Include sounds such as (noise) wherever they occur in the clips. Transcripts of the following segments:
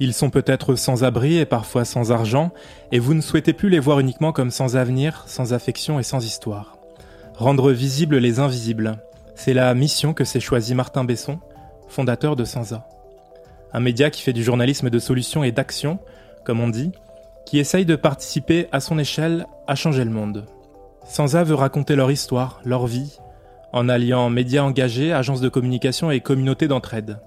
Ils sont peut-être sans abri et parfois sans argent, et vous ne souhaitez plus les voir uniquement comme sans avenir, sans affection et sans histoire. Rendre visibles les invisibles, c'est la mission que s'est choisi Martin Besson, fondateur de Sansa. Un média qui fait du journalisme de solution et d'action, comme on dit, qui essaye de participer à son échelle à changer le monde. Sansa veut raconter leur histoire, leur vie, en alliant médias engagés, agences de communication et communautés d'entraide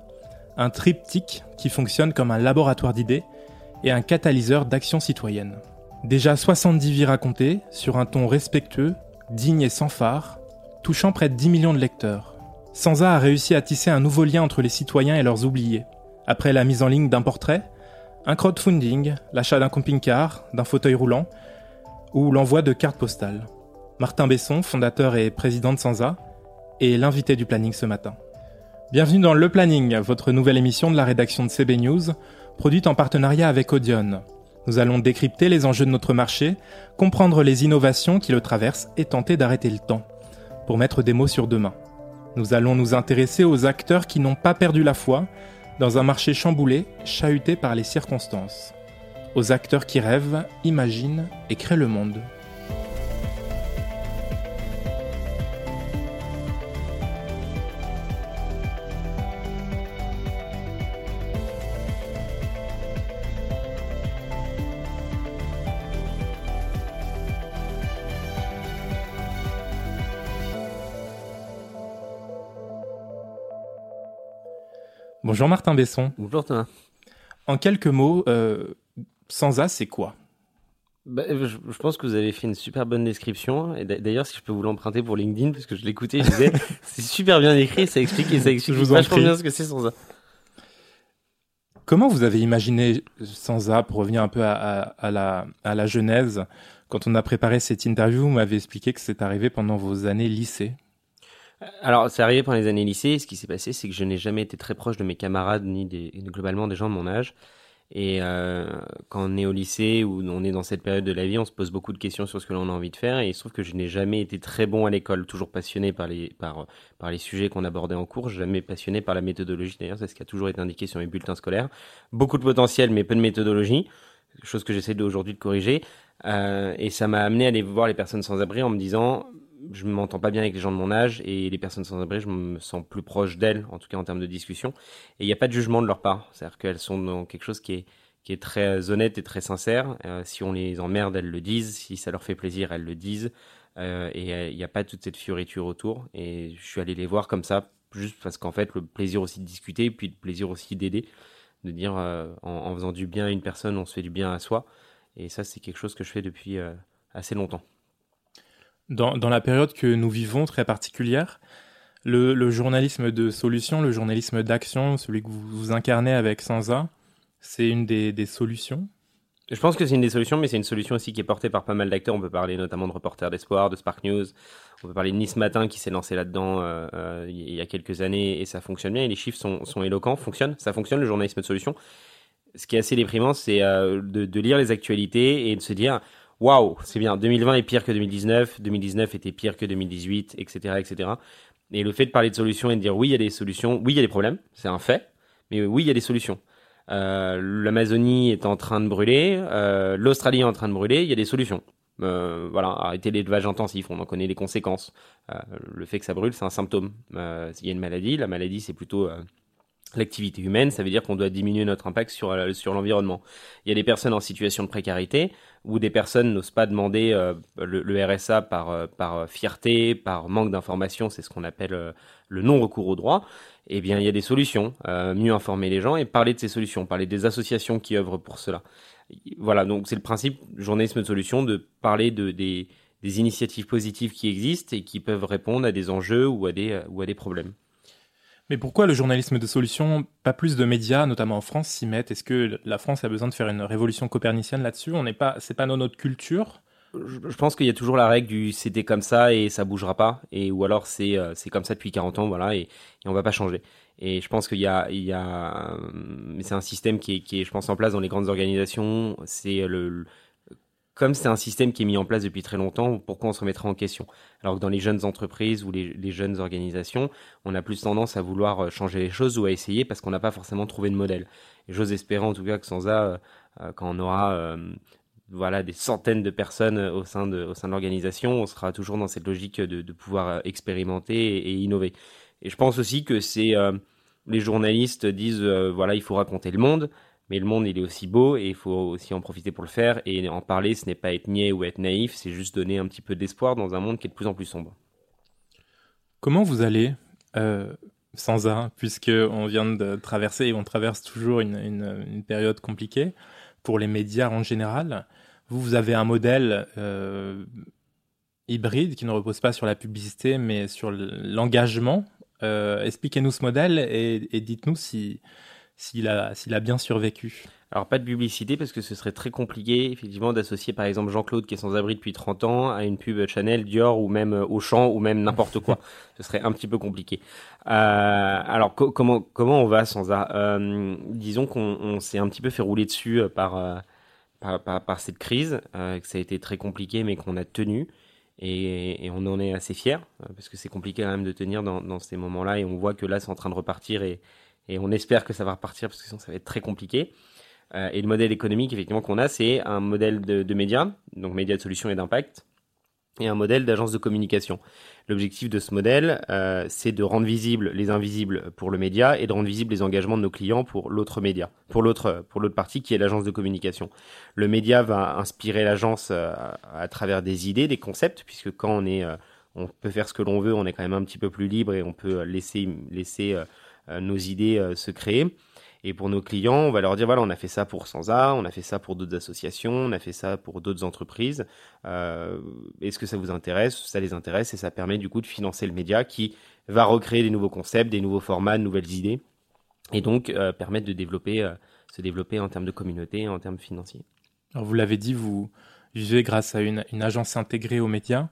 un triptyque qui fonctionne comme un laboratoire d'idées et un catalyseur d'action citoyenne. Déjà 70 vies racontées, sur un ton respectueux, digne et sans phare, touchant près de 10 millions de lecteurs. Sansa a réussi à tisser un nouveau lien entre les citoyens et leurs oubliés. Après la mise en ligne d'un portrait, un crowdfunding, l'achat d'un camping-car, d'un fauteuil roulant, ou l'envoi de cartes postales. Martin Besson, fondateur et président de Sansa, est l'invité du planning ce matin. Bienvenue dans Le Planning, votre nouvelle émission de la rédaction de CB News, produite en partenariat avec Audion. Nous allons décrypter les enjeux de notre marché, comprendre les innovations qui le traversent et tenter d'arrêter le temps, pour mettre des mots sur demain. Nous allons nous intéresser aux acteurs qui n'ont pas perdu la foi dans un marché chamboulé, chahuté par les circonstances. Aux acteurs qui rêvent, imaginent et créent le monde. Bonjour Martin Besson. Bonjour Thomas. En quelques mots, euh, Sansa, c'est quoi? Bah, je, pense que vous avez fait une super bonne description. Et d'ailleurs, si je peux vous l'emprunter pour LinkedIn, parce que je l'écoutais, je disais, (laughs) c'est super bien écrit, ça explique et ça explique je vachement bien ce que c'est Sansa. Comment vous avez imaginé Sansa, pour revenir un peu à, la, à la genèse? Quand on a préparé cette interview, vous m'avez expliqué que c'est arrivé pendant vos années lycée. Alors, c'est arrivé pendant les années lycée. Ce qui s'est passé, c'est que je n'ai jamais été très proche de mes camarades ni globalement des gens de mon âge. Et euh, quand on est au lycée ou on est dans cette période de la vie, on se pose beaucoup de questions sur ce que l'on a envie de faire. Et il se trouve que je n'ai jamais été très bon à l'école, toujours passionné par les, par, par les sujets qu'on abordait en cours, jamais passionné par la méthodologie. D'ailleurs, c'est ce qui a toujours été indiqué sur mes bulletins scolaires. Beaucoup de potentiel, mais peu de méthodologie. Chose que j'essaie aujourd'hui de corriger. Euh, et ça m'a amené à aller voir les personnes sans abri en me disant je ne m'entends pas bien avec les gens de mon âge et les personnes sans abri, je me sens plus proche d'elles, en tout cas en termes de discussion. Et il n'y a pas de jugement de leur part. C'est-à-dire qu'elles sont dans quelque chose qui est, qui est très honnête et très sincère. Euh, si on les emmerde, elles le disent. Si ça leur fait plaisir, elles le disent. Euh, et euh, il n'y a pas toute cette fioriture autour. Et je suis allé les voir comme ça, juste parce qu'en fait, le plaisir aussi de discuter, puis le plaisir aussi d'aider, de dire en, en, faisant du bien à une personne, on se fait du bien à soi. Et ça, c'est quelque chose que je fais depuis assez longtemps. Dans, la période que nous vivons très particulière, le, journalisme de solution, le journalisme d'action, celui que vous, vous, incarnez avec Sansa, c'est une des, solutions? Je pense que c'est une des solutions, mais c'est une solution aussi qui est portée par pas mal d'acteurs. On peut parler notamment de Reporters d'Espoir, de Spark News. On peut parler de Nice Matin qui s'est lancé là-dedans euh, euh, il y a quelques années et ça fonctionne bien. Et les chiffres sont, éloquents, fonctionnent. Ça fonctionne, le journalisme de solution. Ce qui est assez déprimant, c'est euh, de lire les actualités et de se dire waouh, c'est bien, 2020 est pire que 2019, 2019 était pire que 2018, etc., etc. Et le fait de parler de solutions et de dire oui, il y a des solutions, oui, il y a des problèmes, c'est un fait, mais oui, il y a des solutions. Euh, L'Amazonie est en train de brûler, euh, l'Australie est en train de brûler, il y a des solutions. Euh, voilà, arrêter l'élevage intensif, on en connaît les conséquences. Le fait que ça brûle, c'est un symptôme. Il y a une maladie, la maladie c'est plutôt l'activité humaine, ça veut dire qu'on doit diminuer notre impact sur, euh, sur l'environnement. Il y a des personnes en situation de précarité où des personnes n'osent pas demander euh, le, RSA par, euh, par fierté, par manque d'information, c'est ce qu'on appelle le non-recours au droit. Eh bien, il y a des solutions, mieux informer les gens et parler de ces solutions, parler des associations qui œuvrent pour cela. Voilà, donc c'est le principe journalisme de solution de parler de, des, des initiatives positives qui existent et qui peuvent répondre à des enjeux ou à des, ou à des problèmes. Mais pourquoi le journalisme de solution, pas plus de médias, notamment en France, s'y mettent? Est-ce que la France a besoin de faire une révolution copernicienne là-dessus? On n'est pas, c'est pas notre culture? Je, pense qu'il y a toujours la règle du c'était comme ça et ça bougera pas, et ou alors c'est euh, c'est comme ça depuis 40 ans, voilà, et, et on va pas changer. Et je pense qu'il y a, il y a, c'est un système qui est, qui est, je pense, en place dans les grandes organisations. C'est le, comme c'est un système qui est mis en place depuis très longtemps, pourquoi on se remettrait en question? Alors que dans les jeunes entreprises ou les, jeunes organisations, on a plus tendance à vouloir euh, changer les choses ou à essayer parce qu'on n'a pas forcément trouvé de modèle. Et j'ose espérer en tout cas que sans ça, euh, euh, quand on aura voilà des centaines de personnes au sein de, au sein de l'organisation, on sera toujours dans cette logique de, pouvoir expérimenter et, innover. Et je pense aussi que c'est les journalistes disent voilà il faut raconter le monde, mais le monde, il est aussi beau et il faut aussi en profiter pour le faire. Et en parler, ce n'est pas être niais ou être naïf, c'est juste donner un petit peu d'espoir dans un monde qui est de plus en plus sombre. Comment vous allez euh, sans un, puisque on vient de traverser et on traverse toujours une, période compliquée pour les médias en général? Vous, vous avez un modèle euh, hybride qui ne repose pas sur la publicité, mais sur l'engagement. Euh, expliquez-nous ce modèle et dites-nous si s'il a, s'il a bien survécu. Alors pas de publicité parce que ce serait très compliqué effectivement d'associer par exemple Jean-Claude qui est sans abri depuis 30 ans à une pub Chanel, Dior ou même euh, Auchan ou même n'importe quoi. (laughs) ce serait un petit peu compliqué. Euh, alors comment comment on va sans ça euh, Disons qu'on s'est un petit peu fait rouler dessus par, par, par, cette crise, que ça a été très compliqué mais qu'on a tenu. Et, et, on en est assez fier parce que c'est compliqué quand même de tenir dans, dans ces moments-là et on voit que là c'est en train de repartir et, et on espère que ça va repartir parce que sinon ça va être très compliqué. Euh, et le modèle économique effectivement qu'on a, c'est un modèle de, de médias, donc médias de solutions et d'impact, et un modèle d'agence de communication. L'objectif de ce modèle, euh, c'est de rendre visibles les invisibles pour le média et de rendre visibles les engagements de nos clients pour l'autre média, pour l'autre pour l'autre partie qui est l'agence de communication. Le média va inspirer l'agence euh, à travers des idées, des concepts, puisque quand on est, on peut faire ce que l'on veut, on est quand même un petit peu plus libre et on peut laisser laisser nos idées euh, se créer. Et pour nos clients, on va leur dire voilà, on a fait ça pour Sansa, on a fait ça pour d'autres associations, on a fait ça pour d'autres entreprises. Euh, Est-ce que ça vous intéresse? Ça les intéresse et ça permet du coup de financer le média qui va recréer des nouveaux concepts, des nouveaux formats, de nouvelles idées et donc euh, permettre de développer, euh, se développer en termes de communauté, en termes financiers. Alors vous l'avez dit, vous vivez grâce à une, agence intégrée aux médias.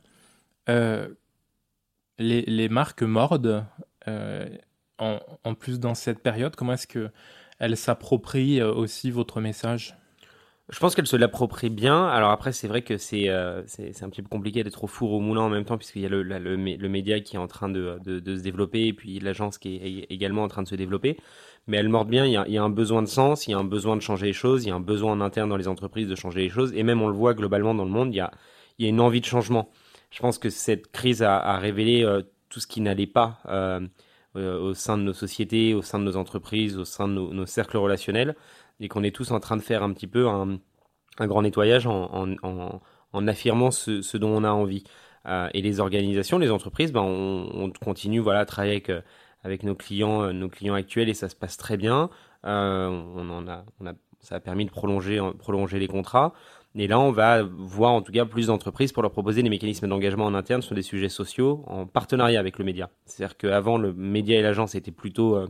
Euh, les, marques mordent en, plus dans cette période Comment est-ce que elle s'approprie euh, aussi votre message? Je pense qu'elle se l'approprie bien. Alors après, c'est vrai que c'est euh, c'est un petit peu compliqué d'être au four au moulin en même temps, puisqu'il y a le, le, média qui est en train de, de, se développer, et puis l'agence qui est également en train de se développer. Mais elle morde bien, il y, a, un besoin de sens, il y a un besoin de changer les choses, il y a un besoin en interne dans les entreprises de changer les choses, et même on le voit globalement dans le monde, il y a, il y a une envie de changement. Je pense que cette crise a, révélé euh, tout ce qui n'allait pas. Euh, au sein de nos sociétés, au sein de nos entreprises, au sein de nos, cercles relationnels, et qu'on est tous en train de faire un petit peu un, grand nettoyage en, affirmant ce, dont on a envie. Euh, et les organisations, les entreprises, ben, on, continue voilà, à travailler avec, euh, nos, clients, nos clients actuels et ça se passe très bien. on en a, ça a permis de prolonger, prolonger les contrats. Et là, on va voir en tout cas plus d'entreprises pour leur proposer des mécanismes d'engagement en interne sur des sujets sociaux en partenariat avec le média. C'est-à-dire qu'avant, le média et l'agence étaient plutôt euh,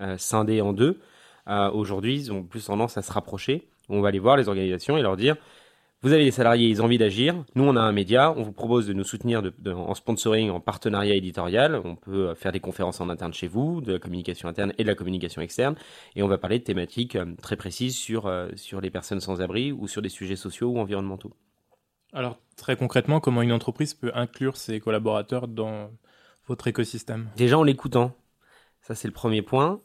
euh, scindés en deux. Euh, aujourd'hui, ils ont plus tendance à se rapprocher. On va aller voir les organisations et leur dire vous avez des salariés, ils ont envie d'agir. Nous, on a un média. On vous propose de nous soutenir en sponsoring, en partenariat éditorial. On peut euh, faire des conférences en interne chez vous, de la communication interne et de la communication externe. Et on va parler de thématiques euh, très précises sur, euh, sur les personnes sans abri ou sur des sujets sociaux ou environnementaux. Alors, très concrètement, comment une entreprise peut inclure ses collaborateurs dans votre écosystème? Déjà en l'écoutant. Ça, c'est le premier point.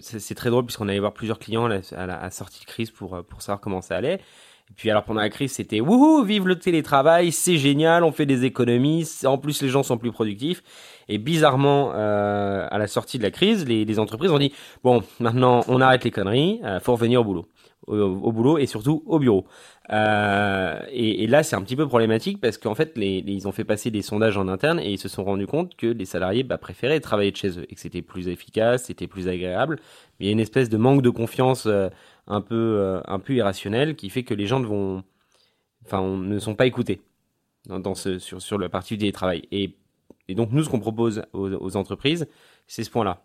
c'est très drôle puisqu'on allait voir plusieurs clients à la, sortie de crise pour, pour savoir comment ça allait. Et puis alors pendant la crise, c'était wouhou, vive le télétravail, c'est génial, on fait des économies, en plus les gens sont plus productifs. Et bizarrement, euh, à la sortie de la crise, les, entreprises ont dit bon, maintenant on arrête les conneries, euh, faut revenir au boulot, au, boulot et surtout au bureau. Euh, et, là, c'est un petit peu problématique parce qu'en fait, ils ont fait passer des sondages en interne et ils se sont rendus compte que les salariés bah, préféraient travailler de chez eux et que c'était plus efficace, c'était plus agréable. Mais il y a une espèce de manque de confiance. Un peu, euh, un peu irrationnel qui fait que les gens ne vont, enfin, ne sont pas écoutés dans, ce, sur, sur la partie du télétravail. Et, et donc, nous, ce qu'on propose aux, entreprises, c'est ce point-là.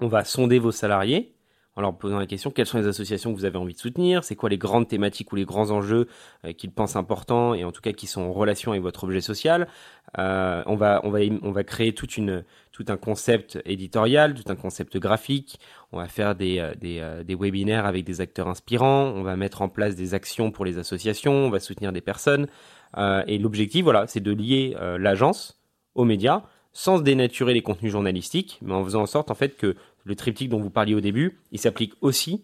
On va sonder vos salariés, en leur posant la question quelles sont les associations que vous avez envie de soutenir, c'est quoi les grandes thématiques ou les grands enjeux euh, qu'ils pensent importants et en tout cas qui sont en relation avec votre objet social? Euh, on va on va on va créer toute une tout un concept éditorial, tout un concept graphique. On va faire des euh, des, des webinaires avec des acteurs inspirants. On va mettre en place des actions pour les associations. On va soutenir des personnes. et l'objectif, voilà, c'est de lier l'agence aux médias sans dénaturer les contenus journalistiques, mais en faisant en sorte en fait que le triptyque dont vous parliez au début, il s'applique aussi,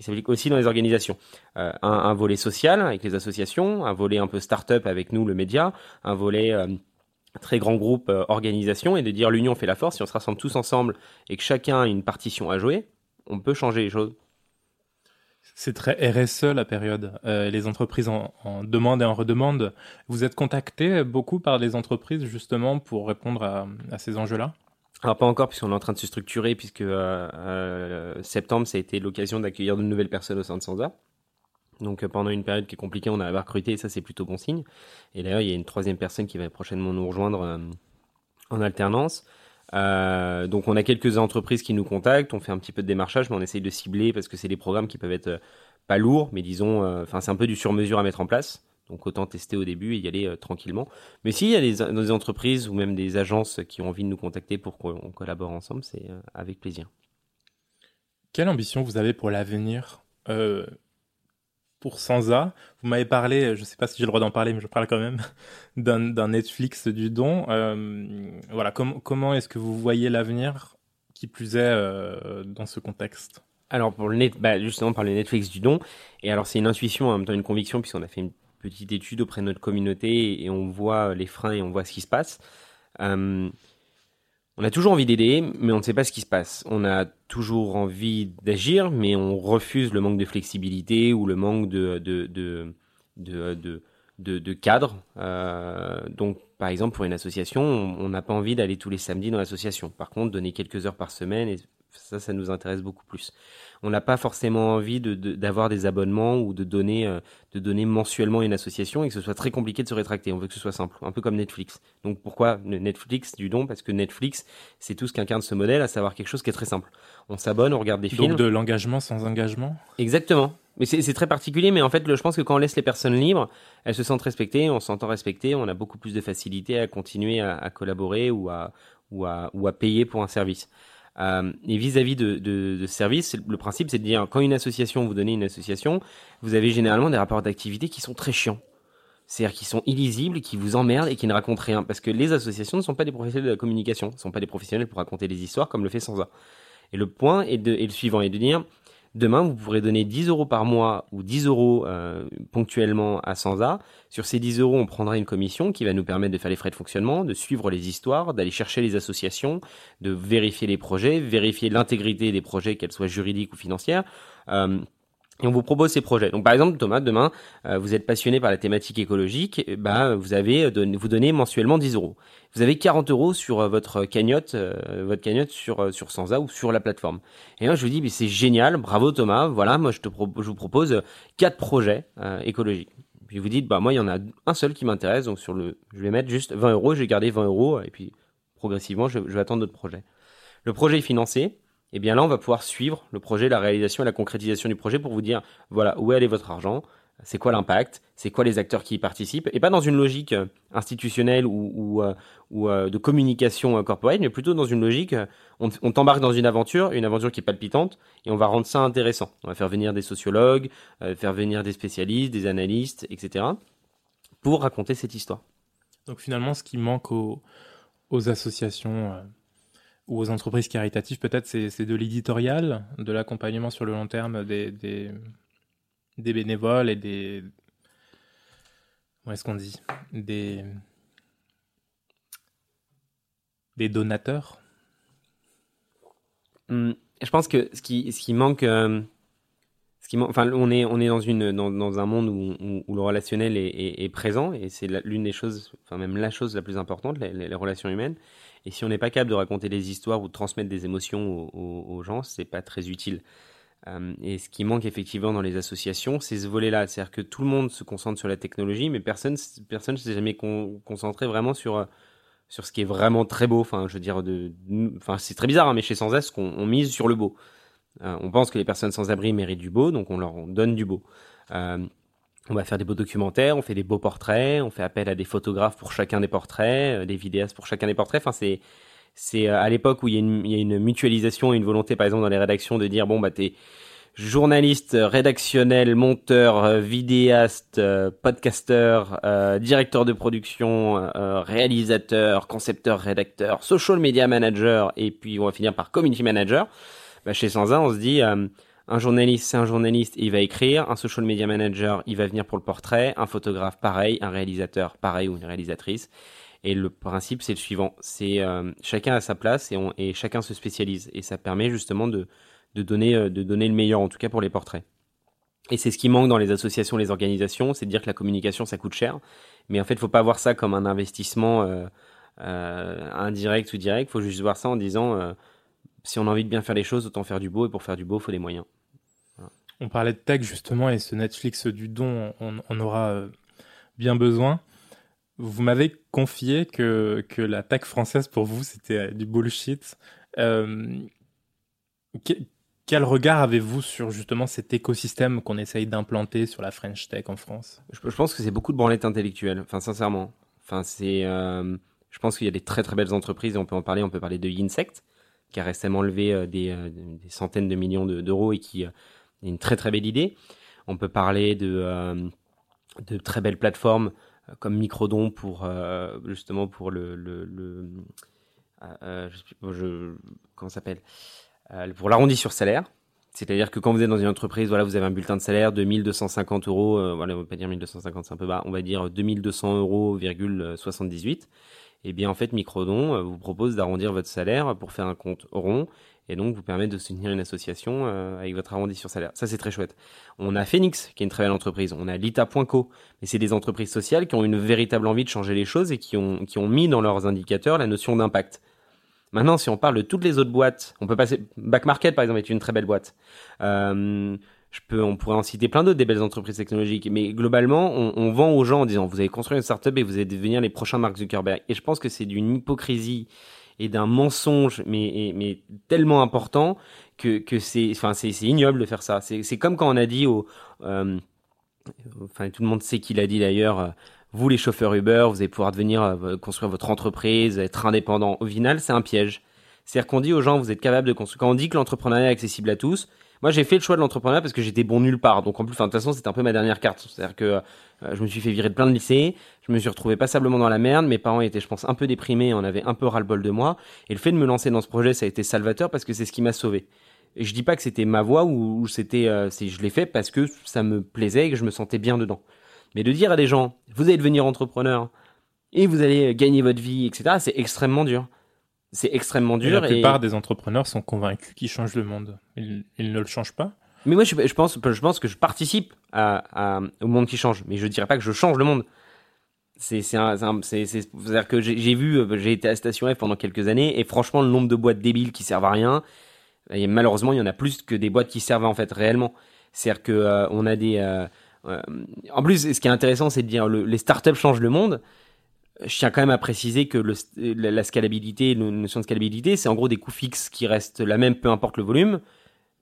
il s'applique aussi dans les organisations. Euh, un, volet social avec les associations, un volet un peu start-up avec nous, le média, un volet euh, très grand groupe euh, organisation, et de dire l'union fait la force. Si on se rassemble tous ensemble et que chacun a une partition à jouer, on peut changer les choses. C'est très RSE la période. les entreprises en, en, demandent et en redemandent. Vous êtes contacté beaucoup par les entreprises justement pour répondre à, à ces enjeux-là? Alors pas encore puisqu'on est en train de se structurer puisque euh, euh, septembre ça a été l'occasion d'accueillir de nouvelles personnes au sein de Sansa. Donc euh, pendant une période qui est compliquée, on a recruté et ça c'est plutôt bon signe. Et d'ailleurs il y a une troisième personne qui va prochainement nous rejoindre en alternance. donc on a quelques entreprises qui nous contactent, on fait un petit peu de démarchage, mais on essaye de cibler parce que c'est des programmes qui peuvent être pas lourds, mais disons, enfin c'est un peu du sur-mesure à mettre en place. Donc autant tester au début et y aller euh, tranquillement. Mais s'il y a des, entreprises ou même des agences qui ont envie de nous contacter pour qu'on collabore ensemble, c'est euh, avec plaisir. Quelle ambition vous avez pour l'avenir? Euh, pour Sansa Vous m'avez parlé, je ne sais pas si j'ai le droit d'en parler, mais je parle quand même, (laughs) d'un Netflix du don. voilà, comment est-ce que vous voyez l'avenir, qui plus est, dans ce contexte? Alors pour le net, bah, justement par le Netflix du don, et alors c'est une intuition en même temps une conviction puisqu'on a fait une petite étude auprès de notre communauté et on voit les freins et on voit ce qui se passe. Euh, on a toujours envie d'aider, mais on ne sait pas ce qui se passe. On a toujours envie d'agir, mais on refuse le manque de flexibilité ou le manque de, de, de, de, de, cadre. Euh, donc, par exemple, pour une association, on n'a pas envie d'aller tous les samedis dans l'association. Par contre, donner quelques heures par semaine, ça, ça nous intéresse beaucoup plus on n'a pas forcément envie d'avoir des abonnements ou de donner, euh, de donner mensuellement une association et que ce soit très compliqué de se rétracter. On veut que ce soit simple, un peu comme Netflix. Donc pourquoi Netflix du don Parce que Netflix, c'est tout ce qu'incarne ce modèle, à savoir quelque chose qui est très simple. On s'abonne, on regarde des films. Donc de l'engagement sans engagement? Exactement. Mais c'est très particulier, mais en fait, je pense que quand on laisse les personnes libres, elles se sentent respectées, on s'entend respecter, on a beaucoup plus de facilité à continuer à, à collaborer ou à, ou, à, ou à payer pour un service. Euh, et vis-à-vis de, services, le principe c'est de dire quand une association vous donnez une association, vous avez généralement des rapports d'activité qui sont très chiants. C'est-à-dire qui sont illisibles, qui vous emmerdent et qui ne racontent rien. Parce que les associations ne sont pas des professionnels de la communication, ne sont pas des professionnels pour raconter des histoires comme le fait Sansa. Et le point est, de, le suivant, est de dire, Demain, vous pourrez donner 10 euros par mois ou 10 euros euh, ponctuellement à Sansa. Sur ces 10 euros, on prendra une commission qui va nous permettre de faire les frais de fonctionnement, de suivre les histoires, d'aller chercher les associations, de vérifier les projets, vérifier l'intégrité des projets, qu'elles soient juridiques ou financières. Euh, et on vous propose ces projets. Donc par exemple, Thomas, demain, euh, vous êtes passionné par la thématique écologique, bah, vous avez euh, vous donnez mensuellement 10 euros. Vous avez 40 euros sur euh, votre cagnotte, votre cagnotte sur sur Sansa ou sur la plateforme. Et moi, je vous dis, mais c'est génial, bravo Thomas. Voilà, moi je te je vous propose quatre projets écologiques. Puis vous dites, bah moi il y en a un seul qui m'intéresse, donc sur le, je vais mettre juste 20 euros, je vais garder 20 euros et puis progressivement je, je vais attendre d'autres projets. Le projet est financé, et eh bien là, on va pouvoir suivre le projet, la réalisation et la concrétisation du projet pour vous dire, voilà, où est allé votre argent, c'est quoi l'impact, c'est quoi les acteurs qui y participent, et pas dans une logique euh, institutionnelle ou, ou, euh, euh, de communication corporate, mais plutôt dans une logique, on, t'embarque dans une aventure, une aventure qui est palpitante, et on va rendre ça intéressant. On va faire venir des sociologues, faire venir des spécialistes, des analystes, etc., pour raconter cette histoire. Donc finalement, ce qui manque aux associations ou aux entreprises caritatives, peut-être, c'est de l'éditorial, de l'accompagnement sur le long terme des, bénévoles et des. Comment est-ce qu'on dit Des. Donateurs? Hum, Je pense que ce qui, ce qui manque. Euh, on est, on dans, un monde où, le relationnel est, présent et c'est l'une des choses, enfin même la chose la plus importante, les, relations humaines. Et si on n'est pas capable de raconter des histoires ou de transmettre des émotions aux, aux, gens, c'est pas très utile. Euh, et ce qui manque effectivement dans les associations, c'est ce volet-là. C'est-à-dire que tout le monde se concentre sur la technologie, mais personne personne ne s'est jamais concentré vraiment sur, sur ce qui est vraiment très beau. Enfin, je veux dire, c'est très bizarre, hein, mais chez Sans S, on, mise sur le beau. On pense que les personnes sans abri méritent du beau, donc on leur donne du beau. on va faire des beaux documentaires, on fait des beaux portraits, on fait appel à des photographes pour chacun des portraits, des vidéastes pour chacun des portraits. Enfin, c'est c'est à l'époque où il y, a une, mutualisation et une volonté, par exemple, dans les rédactions de dire bon bah t'es journaliste, rédactionnel, monteur, euh, vidéaste, euh, podcasteur, euh, directeur de production, réalisateur, concepteur, rédacteur, social media manager, et puis on va finir par community manager. Bah, chez Sansa, on se dit, un journaliste, c'est un journaliste, il va écrire, un social media manager, il va venir pour le portrait, un photographe, pareil, un réalisateur, pareil, ou une réalisatrice. Et le principe, c'est le suivant, c'est chacun a sa place et, chacun se spécialise. Et ça permet justement de, donner, euh, de donner le meilleur, en tout cas pour les portraits. Et c'est ce qui manque dans les associations, les organisations, c'est de dire que la communication, ça coûte cher. Mais en fait, il faut pas voir ça comme un investissement euh, euh, indirect ou direct. Il faut juste voir ça en disant, si on a envie de bien faire les choses, autant faire du beau. Et pour faire du beau, il faut des moyens. On parlait de tech justement, et ce Netflix du don, on, aura bien besoin. Vous m'avez confié que, que la tech française, pour vous, c'était du bullshit. Quel regard avez-vous sur justement cet écosystème qu'on essaye d'implanter sur la French Tech en France? Je, pense que c'est beaucoup de branlettes intellectuelles, enfin sincèrement. Enfin, c'est, euh, je pense qu'il y a des très très belles entreprises, et on peut en parler, on peut parler de Insect, qui a récemment levé euh, euh, des, centaines de millions d'euros et qui a une très très belle idée. On peut parler de, de très belles plateformes comme Microdon pour justement pour le, le, comment s'appelle euh, pour l'arrondi sur salaire. C'est-à-dire que quand vous êtes dans une entreprise, voilà, vous avez un bulletin de salaire de 1250 euros, euh, voilà, on va pas dire 1250, c'est un peu bas, on va dire 2200 euros, 78. Et bien, en fait, Microdon euh, vous propose d'arrondir votre salaire pour faire un compte rond et donc vous permet de soutenir une association avec votre arrondi sur salaire. Ça, c'est très chouette. On a Phoenix, qui est une très belle entreprise. On a Lita.co, mais c'est des entreprises sociales qui ont une véritable envie de changer les choses et qui ont, qui ont mis dans leurs indicateurs la notion d'impact. Maintenant, si on parle de toutes les autres boîtes, on peut passer. Back Market, par exemple, est une très belle boîte. Euh, je peux, on pourrait en citer plein d'autres des belles entreprises technologiques, mais globalement, on, on, vend aux gens en disant vous avez construit une startup et vous allez devenir les prochains Mark Zuckerberg. Et je pense que c'est d'une hypocrisie et d'un mensonge, mais, mais tellement important que, que c'est, enfin, c'est, ignoble de faire ça. C'est, comme quand on a dit au, euh, enfin, tout le monde sait qui l'a dit d'ailleurs vous les chauffeurs Uber, vous allez pouvoir devenir euh, construire votre entreprise, être indépendant. Au final, c'est un piège. C'est-à-dire qu'on dit aux gens, vous êtes capable de construire. Quand on dit que l'entrepreneuriat est accessible à tous, moi j'ai fait le choix de l'entrepreneuriat parce que j'étais bon nulle part. Donc en plus, de toute façon, c'était un peu ma dernière carte. C'est-à-dire que euh, je me suis fait virer de plein de lycées, je me suis retrouvé passablement dans la merde. Mes parents étaient, je pense, un peu déprimés, on avait un peu ras-le-bol de moi. Et le fait de me lancer dans ce projet, ça a été salvateur parce que c'est ce qui m'a sauvé. Et je dis pas que c'était ma voie ou, c'était, euh, je l'ai fait parce que ça me plaisait et que je me sentais bien dedans. Mais de dire à des gens, vous allez devenir entrepreneur et vous allez gagner votre vie, etc., c'est extrêmement dur. C'est extrêmement dur. Et la plupart des entrepreneurs sont convaincus qu'ils changent le monde. Ils, ne le changent pas. Mais moi, je, pense, je pense que je participe à, au monde qui change. Mais je dirais pas que je change le monde. C'est, à dire que j'ai, vu, j'ai été à Station F pendant quelques années, et franchement, le nombre de boîtes débiles qui servent à rien, et malheureusement, il y en a plus que des boîtes qui servent en fait réellement. C'est-à-dire que euh, on a des, euh, euh, en plus, ce qui est intéressant, c'est de dire le, les startups changent le monde. Je tiens quand même à préciser que la, scalabilité, la notion de scalabilité, c'est en gros des coûts fixes qui restent la même, peu importe le volume.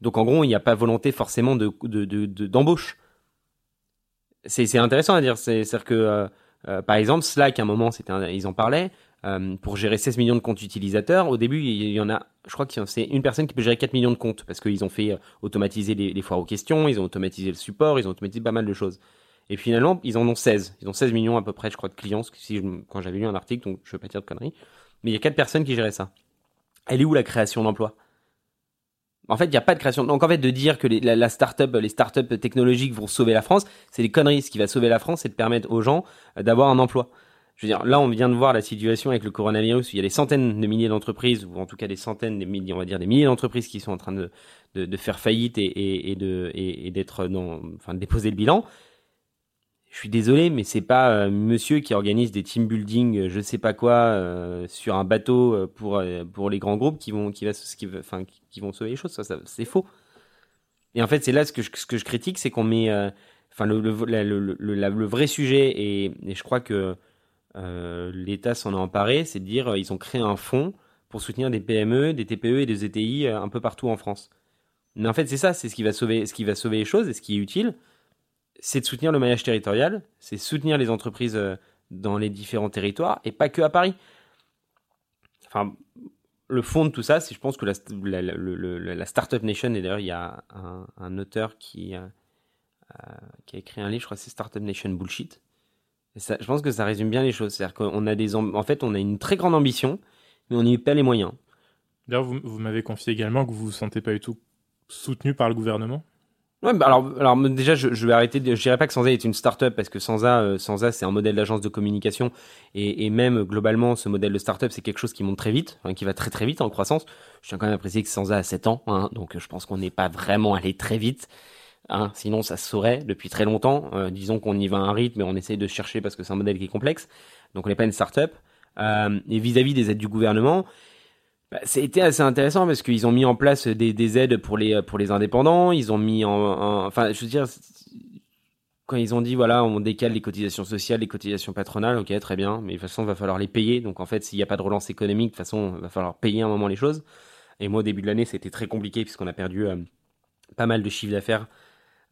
Donc en gros, il n'y a pas volonté forcément de d'embauche. De, c'est intéressant à dire. C'est-à-dire que, euh, euh, par exemple, Slack, à un moment, ils en parlaient. Euh, pour gérer 16 millions de comptes utilisateurs. Au début, il y en a, je crois que c'est une personne qui peut gérer 4 millions de comptes parce qu'ils ont fait automatiser les, les, foires aux questions, ils ont automatisé le support, ils ont automatisé pas mal de choses. Et finalement, ils en ont 16. Ils ont 16 millions à peu près, je crois, de clients, si quand j'avais lu un article, donc je ne veux pas dire de conneries. Mais il y a 4 personnes qui géraient ça. Elle est où la création d'emplois? En fait, il n'y a pas de création. Donc, en fait, de dire que les, la, la les start-up technologiques vont sauver la France, c'est des conneries. Ce qui va sauver la France, c'est de permettre aux gens euh, d'avoir un emploi je veux dire, là, on vient de voir la situation avec le coronavirus où il y a des centaines de milliers d'entreprises, ou en tout cas des centaines, des milliers, on va dire des milliers d'entreprises qui sont en train de, faire faillite et, de, d'être enfin, de déposer le bilan. Je suis désolé, mais c'est pas euh, monsieur qui organise des team building, euh, je sais pas quoi, euh, sur un bateau pour, pour les grands groupes qui vont, qui va, qui, enfin, qui vont sauver les choses. Ça, c'est faux. Et en fait, c'est là ce que je, ce que je critique, c'est qu'on met, enfin, le, le, le, le, vrai sujet, et, et je crois que l'État s'en a emparé, c'est de dire ils ont créé un fonds pour soutenir des PME, des TPE et des ETI un peu partout en France. Mais en fait, c'est ça, c'est ce ce qui va sauver les choses et ce qui est utile, c'est de soutenir le maillage territorial, c'est soutenir les entreprises euh, dans les différents territoires et pas que à Paris. Enfin, le fond de tout ça, c'est je pense que la, la, la, la Startup Nation, et d'ailleurs il y a un, un auteur qui, euh, qui a écrit un livre, je crois que c'est Startup Nation Bullshit. Je pense que ça résume bien les choses. C'est-à-dire qu'on a des, en fait, on a une très grande ambition, mais on n'y a pas les moyens. D'ailleurs, vous, vous m'avez confié également que vous vous sentez pas du tout soutenu par le gouvernement? Ouais, bah alors, alors déjà, je, je vais arrêter. De, je dirais pas que Sansa est une start-up parce que Sansa, euh, Sansa c'est un modèle d'agence de communication et, et, même globalement, ce modèle de start-up, c'est quelque chose qui monte très vite, hein, qui va très très vite en croissance. Je tiens quand même à préciser que Sansa a 7 ans, hein, donc je pense qu'on n'est pas vraiment allé très vite. Hein, sinon, ça se saurait depuis très longtemps. Euh, disons qu'on y va à un rythme, mais on essaye de chercher parce que c'est un modèle qui est complexe. Donc, on n'est pas une start-up. Euh, et vis-à-vis -vis des aides du gouvernement, bah, assez intéressant parce qu'ils ont mis en place des, des, aides pour les pour les indépendants. Ils ont mis en, en, enfin, je veux dire, quand ils ont dit voilà, on décale les cotisations sociales, les cotisations patronales, ok, très bien, mais de toute façon, il va falloir les payer. Donc en fait, s'il n'y a pas de relance économique, de toute façon, il va falloir payer un moment les choses. Et moi, au début de l'année, c'était très compliqué puisqu'on a perdu euh, pas mal de chiffre d'affaires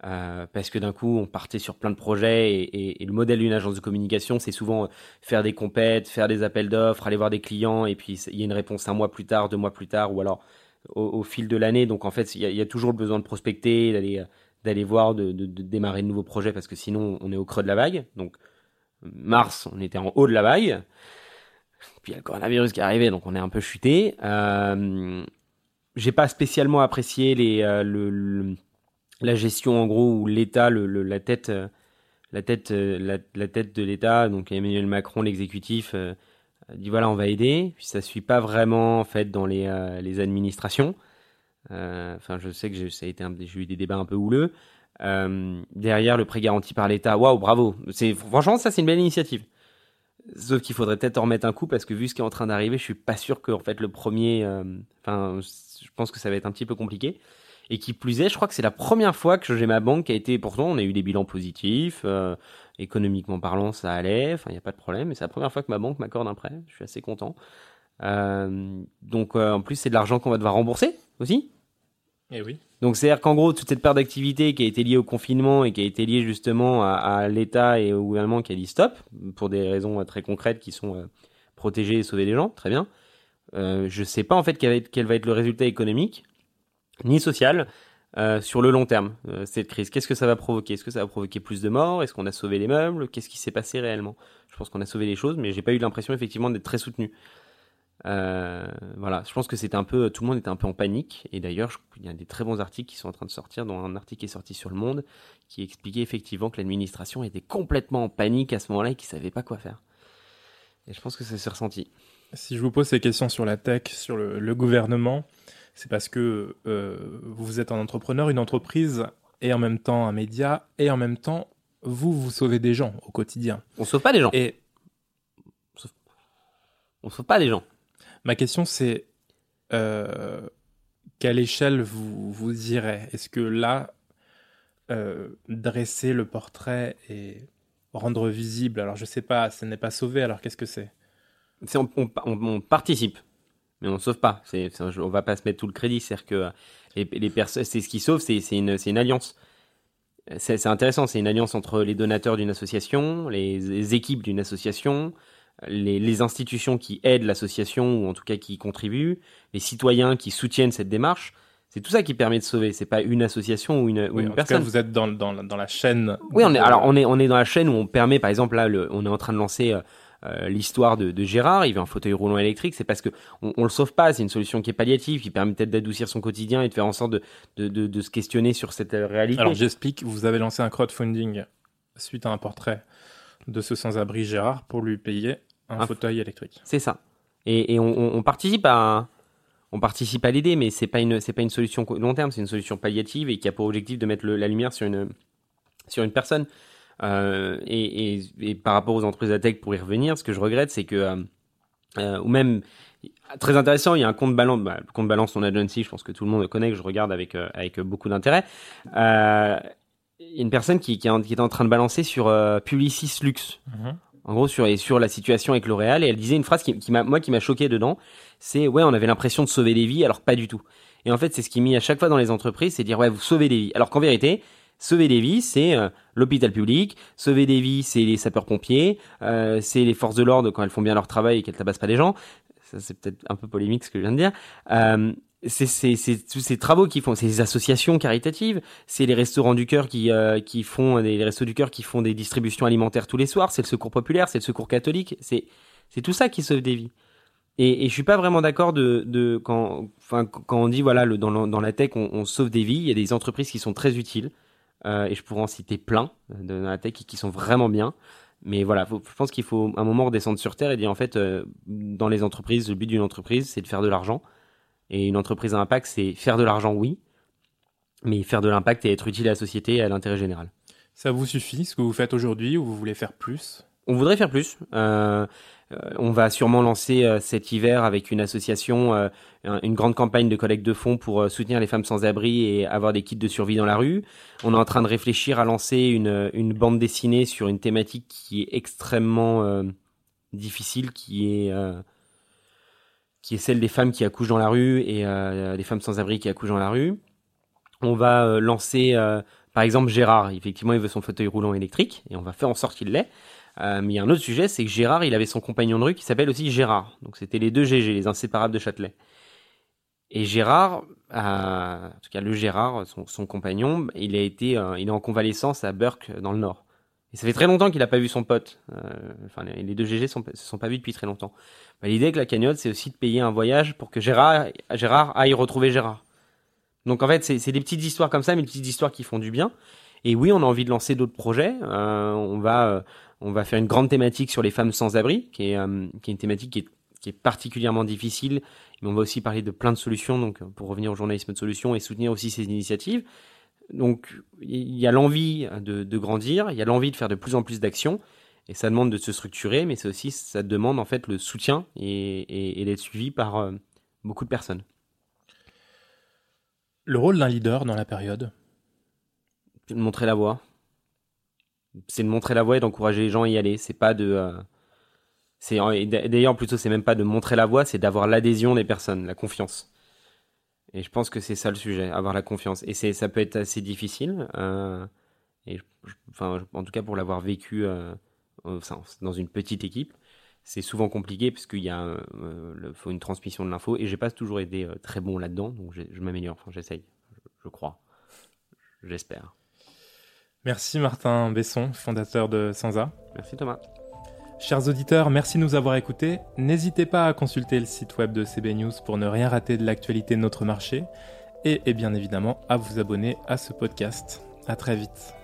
euh, parce que d'un coup, on partait sur plein de projets et, le modèle d'une agence de communication, c'est souvent faire des compètes, faire des appels d'offres, aller voir des clients et puis il y a une réponse un mois plus tard, deux mois plus tard ou alors au, fil de l'année. Donc en fait, il y, a, toujours le besoin de prospecter, d'aller d'aller voir, de, démarrer de nouveaux projets parce que sinon on est au creux de la vague. Donc mars, on était en haut de la vague. Puis il y a le coronavirus qui est arrivé, donc on est un peu chuté. Euh, J'ai pas spécialement apprécié les, euh, le, le la gestion en gros où l'État, la tête, euh, la tête, euh, la, tête de l'État, donc Emmanuel Macron, l'exécutif, euh, dit voilà on va aider, puis ça suit pas vraiment en fait dans les, les administrations. Enfin je sais que ça a été j'ai eu des débats un peu houleux. derrière le prêt garanti par l'État, waouh bravo, c'est franchement ça c'est une belle initiative. Sauf qu'il faudrait peut-être en remettre un coup parce que vu ce qui est en train d'arriver, je suis pas sûr que en fait le premier, enfin je pense que ça va être un petit peu compliqué. Et qui plus est, je crois que c'est la première fois que j'ai ma banque qui a été, pourtant on a eu des bilans positifs, euh, économiquement parlant ça allait, enfin il n'y a pas de problème, mais c'est la première fois que ma banque m'accorde un prêt, je suis assez content. Euh, donc euh, en plus c'est de l'argent qu'on va devoir rembourser aussi. Et oui. Donc c'est-à-dire qu'en gros toute cette perte d'activité qui a été liée au confinement et qui a été liée justement à, à l'État et au gouvernement qui a dit stop, pour des raisons très concrètes qui sont protéger et sauver les gens, très bien. Je sais pas en fait quel va être, quel va être le résultat économique ni sociale euh, sur le long terme, euh, cette crise. Qu'est-ce que ça va provoquer? Est-ce que ça va provoquer plus de morts? Est-ce qu'on a sauvé les meubles? Qu'est-ce qui s'est passé réellement? Je pense qu'on a sauvé les choses, mais j'ai pas eu l'impression effectivement d'être très soutenu. Euh, voilà, je pense que c'était un peu, tout le monde était un peu en panique. Et d'ailleurs, il y a des très bons articles qui sont en train de sortir, dont un article qui est sorti sur Le Monde, qui expliquait effectivement que l'administration était complètement en panique à ce moment-là et qu'ils savait pas quoi faire. Et je pense que ça s'est ressenti. Si je vous pose ces questions sur la tech, sur le, le gouvernement, c'est parce que euh, vous êtes un entrepreneur, une entreprise, et en même temps un média, et en même temps, vous, vous sauvez des gens au quotidien. On sauve pas des gens. Et on sauve, on sauve pas des gens. Ma question, c'est euh, quelle échelle vous, vous irez? Est-ce que là, euh, dresser le portrait et rendre visible, alors je sais pas, ce n'est pas sauver, alors qu'est-ce que c'est on, on, on, participe mais on sauve pas. C'est, on va pas se mettre tout le crédit. C'est-à-dire que les, les personnes, c'est ce qui sauve, c'est, c'est une, c'est une alliance. C'est, c'est intéressant. C'est une alliance entre les donateurs d'une association, les, les équipes d'une association, les, les, institutions qui aident l'association ou en tout cas qui y contribuent, les citoyens qui soutiennent cette démarche. C'est tout ça qui permet de sauver. C'est pas une association ou une, oui, ou une en personne. Tout cas, vous êtes dans, dans, dans la chaîne. Oui, on est, alors on est, on est dans la chaîne où on permet, par exemple, là, le, on est en train de lancer euh, euh, l'histoire de, de, Gérard, il veut un fauteuil roulant électrique, c'est parce que on, on, le sauve pas, c'est une solution qui est palliative, qui permet peut-être d'adoucir son quotidien et de faire en sorte de, de, de, se questionner sur cette euh, réalité. Alors j'explique, vous avez lancé un crowdfunding suite à un portrait de ce sans-abri Gérard pour lui payer un, un fauteuil électrique. C'est ça. Et, et on, on, participe à on participe à l'aider, mais c'est pas une c'est pas une solution long terme, c'est une solution palliative et qui a pour objectif de mettre le, la lumière sur une sur une personne. Euh, et, et, et, par rapport aux entreprises à tech, pour y revenir, ce que je regrette, c'est que, euh, ou même, très intéressant, il y a un compte balance, bah, le compte balance son agency, je pense que tout le monde le connaît, que je regarde avec, euh, avec beaucoup d'intérêt. Euh, il y a une personne qui, qui, est en, qui est en train de balancer sur euh, Publicis Lux. -hmm. En gros, sur, et sur la situation avec L'Oréal, et elle disait une phrase qui, qui m'a, moi, qui m'a choqué dedans, c'est, ouais, on avait l'impression de sauver des vies, alors pas du tout. Et en fait, c'est ce qui est mis à chaque fois dans les entreprises, c'est dire ouais, vous sauvez des vies. Alors qu'en vérité, sauver des vies, c'est euh, l'hôpital public. Sauver des vies, c'est les sapeurs-pompiers. Euh, c'est les forces de l'ordre quand elles font bien leur travail et qu'elles tabassent pas des gens. Ça, c'est peut-être un peu polémique ce que je viens de dire. Euh, c'est tous ces travaux qui font, c'est les associations caritatives, c'est les restaurants du cœur qui font des les restos du cœur qui font des distributions alimentaires tous les soirs, c'est le secours populaire, c'est le secours catholique, c'est tout ça qui sauve des vies. Et, et je suis pas vraiment d'accord de, quand enfin quand on dit voilà dans, la tech on, sauve des vies, il y a des entreprises qui sont très utiles et je pourrais en citer plein de, dans la tech qui, sont vraiment bien. Mais voilà, je pense qu'il faut un moment redescendre sur terre et dire en fait euh, dans les entreprises, le but d'une entreprise c'est de faire de l'argent et une entreprise à impact, c'est faire de l'argent, oui, mais faire de l'impact et être utile à la société et à l'intérêt général. Ça vous suffit, ce que vous faites aujourd'hui, ou vous voulez faire plus? On voudrait faire plus. Euh, euh, on va sûrement lancer euh, cet hiver avec une association une grande campagne de collecte de fonds pour soutenir les femmes sans abri et avoir des kits de survie dans la rue. On est en train de réfléchir à lancer une, bande dessinée sur une thématique qui est extrêmement difficile, qui est celle des femmes qui accouchent dans la rue et des femmes sans abri qui accouchent dans la rue. On va lancer, par exemple, Gérard. Effectivement, il veut son fauteuil roulant électrique et on va faire en sorte qu'il l'ait. Euh, mais il y a un autre sujet, c'est que Gérard, il avait son compagnon de rue qui s'appelle aussi Gérard. Donc c'était les deux GG, les inséparables de Châtelet. Et Gérard, en tout cas le Gérard, son, compagnon, il a été, il est en convalescence à Burke dans le Nord. Et ça fait très longtemps qu'il n'a pas vu son pote. enfin, les deux GG ne se sont pas vus depuis très longtemps. Bah, l'idée avec la cagnotte, c'est aussi de payer un voyage pour que Gérard, Gérard aille retrouver Gérard. Donc en fait, c'est des petites histoires comme ça, mais des petites histoires qui font du bien. Et oui, on a envie de lancer d'autres projets. Euh, on va, euh, on va faire une grande thématique sur les femmes sans abri, qui est, euh, qui est une thématique qui est, qui est, particulièrement difficile. Mais on va aussi parler de plein de solutions, donc pour revenir au journalisme de solutions et soutenir aussi ces initiatives. Donc il y a l'envie de, de grandir, il y a l'envie de faire de plus en plus d'actions. Et ça demande de se structurer, mais c'est aussi, ça demande en fait le soutien et, et, et d'être suivi par euh, beaucoup de personnes. Le rôle d'un leader dans la période? Montrer la voie. C'est de montrer la voie et d'encourager les gens à y aller. C'est pas de. Euh, d'ailleurs plutôt c'est même pas de montrer la voie, c'est d'avoir l'adhésion des personnes, la confiance. Et je pense que c'est ça le sujet, avoir la confiance. Et ça peut être assez difficile. Euh, enfin, en tout cas pour l'avoir vécu. Euh, dans une petite équipe, c'est souvent compliqué parce qu'il y a faut une transmission de l'info et j'ai pas toujours été très bon là-dedans, donc je m'améliore, enfin, j'essaye, je, crois, j'espère. Merci Martin Besson, fondateur de Sansa. Merci Thomas. Chers auditeurs, merci de nous avoir écoutés. N'hésitez pas à consulter le site web de CB News pour ne rien rater de l'actualité de notre marché et, et bien évidemment à vous abonner à ce podcast. À très vite.